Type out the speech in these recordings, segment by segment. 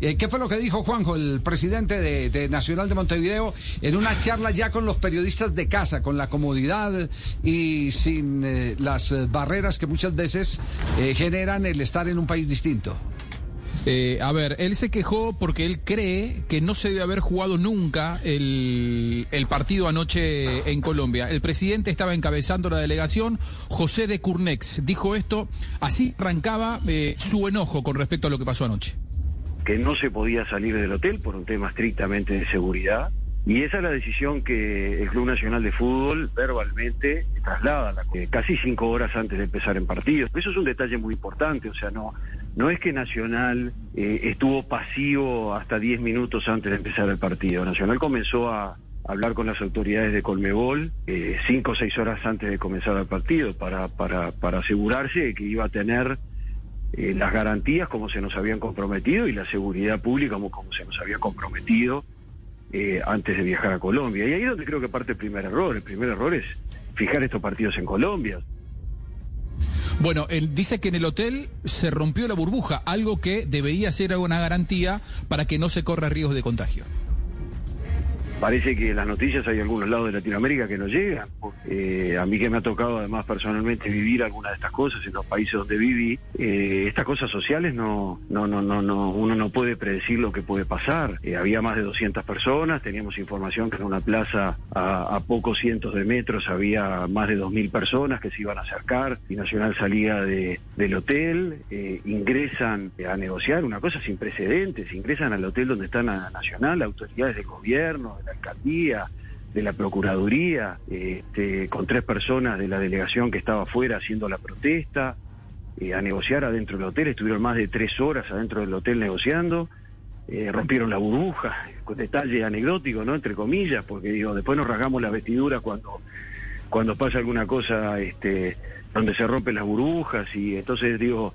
Eh, ¿Qué fue lo que dijo Juanjo, el presidente de, Nacional de Montevideo, en una charla ya con los periodistas de casa, con la comodidad y sin eh, las eh, barreras que muchas veces generan el estar en un país distinto. A ver, él se quejó porque él cree que no se debe haber jugado nunca el, partido anoche en Colombia. El presidente estaba encabezando la delegación, José de Curnex, dijo esto, así arrancaba su enojo con respecto a lo que pasó anoche. Que no se podía salir del hotel por un tema estrictamente de seguridad y esa es la decisión que el Club Nacional de Fútbol verbalmente traslada, casi cinco horas antes de empezar en partido. Eso es un detalle muy importante, o sea, no, no es que Nacional eh, estuvo pasivo hasta diez minutos antes de empezar el partido. Nacional comenzó a hablar con las autoridades de Colmebol eh, cinco o seis horas antes de comenzar el partido para, para, para asegurarse de que iba a tener eh, las garantías como se nos habían comprometido y la seguridad pública como, se nos había comprometido eh, antes de viajar a Colombia. Y ahí es donde creo que parte el primer error. El primer error es fijar estos partidos en Colombia. Bueno, él dice que en el hotel se rompió la burbuja, algo que debería ser una garantía para que no se corra riesgos de contagio. Parece que las noticias hay algunos lados de Latinoamérica que no llegan. Eh, a mí que me ha tocado además personalmente vivir algunas de estas cosas en los países donde viví, eh, estas cosas sociales no, no, no, no, no, uno no puede predecir lo que puede pasar. Eh, había más de 200 personas, teníamos información que en una plaza a, a, pocos cientos de metros había más de 2.000 personas que se iban a acercar y Nacional salía de, del hotel, eh, ingresan a negociar, una cosa sin precedentes, ingresan al hotel donde está Nacional, autoridades del gobierno, de la alcaldía, de la Procuraduría, este, con tres personas de la delegación que estaba afuera haciendo la protesta, eh, a negociar adentro del hotel, estuvieron más de tres horas adentro del hotel negociando, eh, rompieron la burbuja, con detalle anecdótico, ¿no? Entre comillas, porque digo, después nos rasgamos la vestidura cuando, cuando pasa alguna cosa este, donde se rompen las burbujas y entonces digo,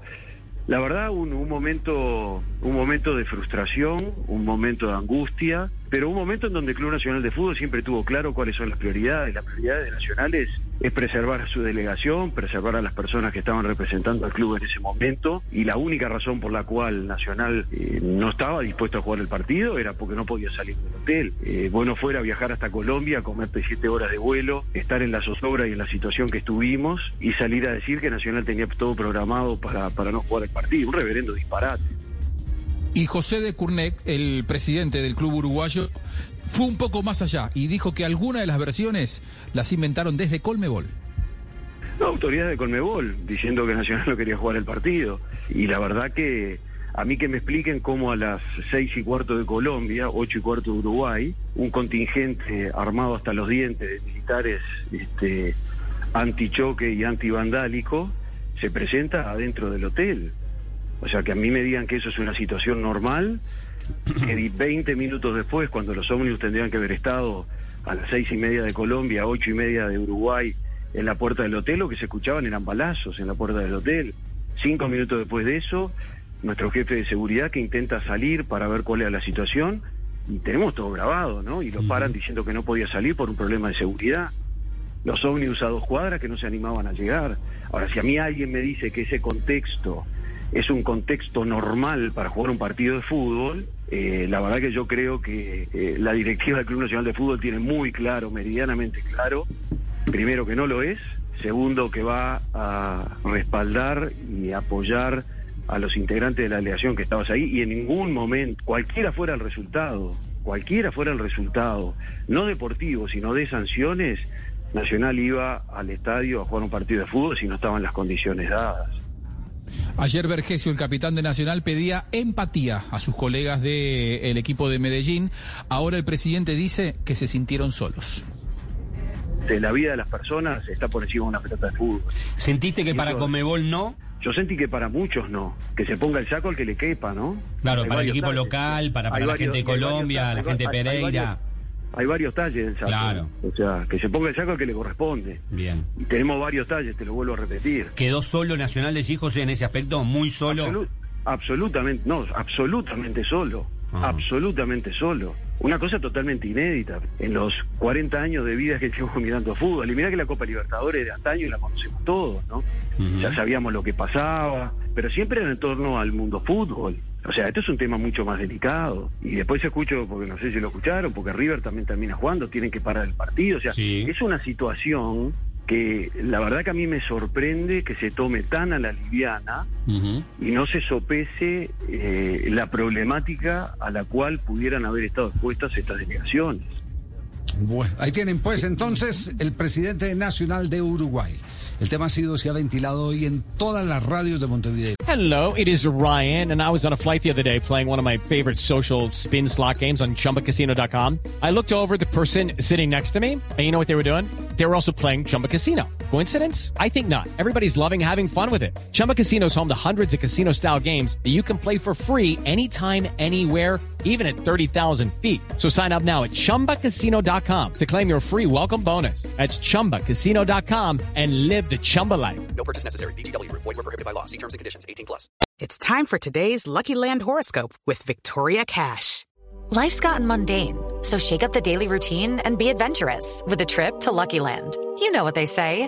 la verdad un, un momento, un momento de frustración, un momento de angustia, pero un momento en donde el Club Nacional de Fútbol siempre tuvo claro cuáles son las prioridades. Las prioridades de Nacional es, es, preservar a su delegación, preservar a las personas que estaban representando al club en ese momento, y la única razón por la cual Nacional eh, no estaba dispuesto a jugar el partido era porque no podía salir del hotel. Eh, bueno fuera viajar hasta Colombia, comerte siete horas de vuelo, estar en la zozobra y en la situación que estuvimos, y salir a decir que Nacional tenía todo programado para, para no jugar el partido. Un reverendo disparate. Y José de Curnet, el presidente del club uruguayo, fue un poco más allá y dijo que algunas de las versiones las inventaron desde Colmebol. No, autoridades de Colmebol, diciendo que Nacional no quería jugar el partido. Y la verdad que a mí que me expliquen cómo a las seis y cuarto de Colombia, ocho y cuarto de Uruguay, un contingente armado hasta los dientes de militares este, antichoque y antivandálico se presenta adentro del hotel. O sea, que a mí me digan que eso es una situación normal, que 20 minutos después, cuando los ómnibus tendrían que haber estado a las seis y media de Colombia, ocho y media de Uruguay, en la puerta del hotel, lo que se escuchaban eran balazos en la puerta del hotel. Cinco minutos después de eso, nuestro jefe de seguridad que intenta salir para ver cuál era la situación, y tenemos todo grabado, ¿no? Y lo paran diciendo que no podía salir por un problema de seguridad. Los ómnibus a dos cuadras que no se animaban a llegar. Ahora, si a mí alguien me dice que ese contexto es un contexto normal para jugar un partido de fútbol. Eh, la verdad que yo creo que eh, la directiva del Club Nacional de Fútbol tiene muy claro, meridianamente claro, primero que no lo es, segundo que va a respaldar y apoyar a los integrantes de la delegación que estabas ahí y en ningún momento, cualquiera fuera el resultado, cualquiera fuera el resultado, no deportivo, sino de sanciones, Nacional iba al estadio a jugar un partido de fútbol si no estaban las condiciones dadas. Ayer Vergesio, el capitán de Nacional, pedía empatía a sus colegas del el equipo de Medellín. Ahora el presidente dice que se sintieron solos. De la vida de las personas está por encima de una pelota de fútbol. ¿Sentiste que para Comebol no? Yo sentí que para muchos no, que se ponga el saco al que le quepa, ¿no? Claro, Hay para el equipo local, para, para la varios- gente de varios Colombia, la gente de hay- hay Pereira. varios- Hay varios talles en saco. Claro. O sea, que se ponga el saco al que le corresponde. Bien. Y tenemos varios talles, te lo vuelvo a repetir. ¿Quedó solo Nacional de Hijos en ese aspecto? ¿Muy solo? Absolu- absolutamente, no, absolutamente solo. Ajá. Absolutamente solo. Una cosa totalmente inédita en los 40 años de vida que llevo mirando fútbol. Y mira que la Copa Libertadores de antaño la conocemos todos, ¿no? Ya sabíamos lo que pasaba, pero siempre en torno al mundo fútbol. O sea, esto es un tema mucho más delicado. Y después escucho, porque no sé si lo escucharon, porque River también termina jugando, tienen que parar el partido. O sea, Sí. es una situación que la verdad que a mí me sorprende que se tome tan a la liviana y no se sopese eh, la problemática a la cual pudieran haber estado expuestas estas delegaciones. Bueno, ahí tienen pues entonces el presidente nacional de Uruguay. El tema ha sido, se ha ventilado hoy en todas las radios de Montevideo. Hello, it is Ryan, and I was on a flight the other day playing one of my favorite social spin slot games on chumbacasino.com. I looked over the person sitting next to me, and you know what they were doing? They were also playing Chumba Casino. Coincidence? I think not. Everybody's loving having fun with it. Chumba Casino is home to hundreds of casino style games that you can play for free anytime, anywhere even at 30,000 feet. So sign up now at ChumbaCasino.com to claim your free welcome bonus. That's ChumbaCasino.com and live the Chumba life. No purchase necessary. VGW Group. Void were prohibited by law. See terms and conditions. 18 plus. It's time for today's Lucky Land horoscope with Victoria Cash. Life's gotten mundane, so shake up the daily routine and be adventurous with a trip to Lucky Land. You know what they say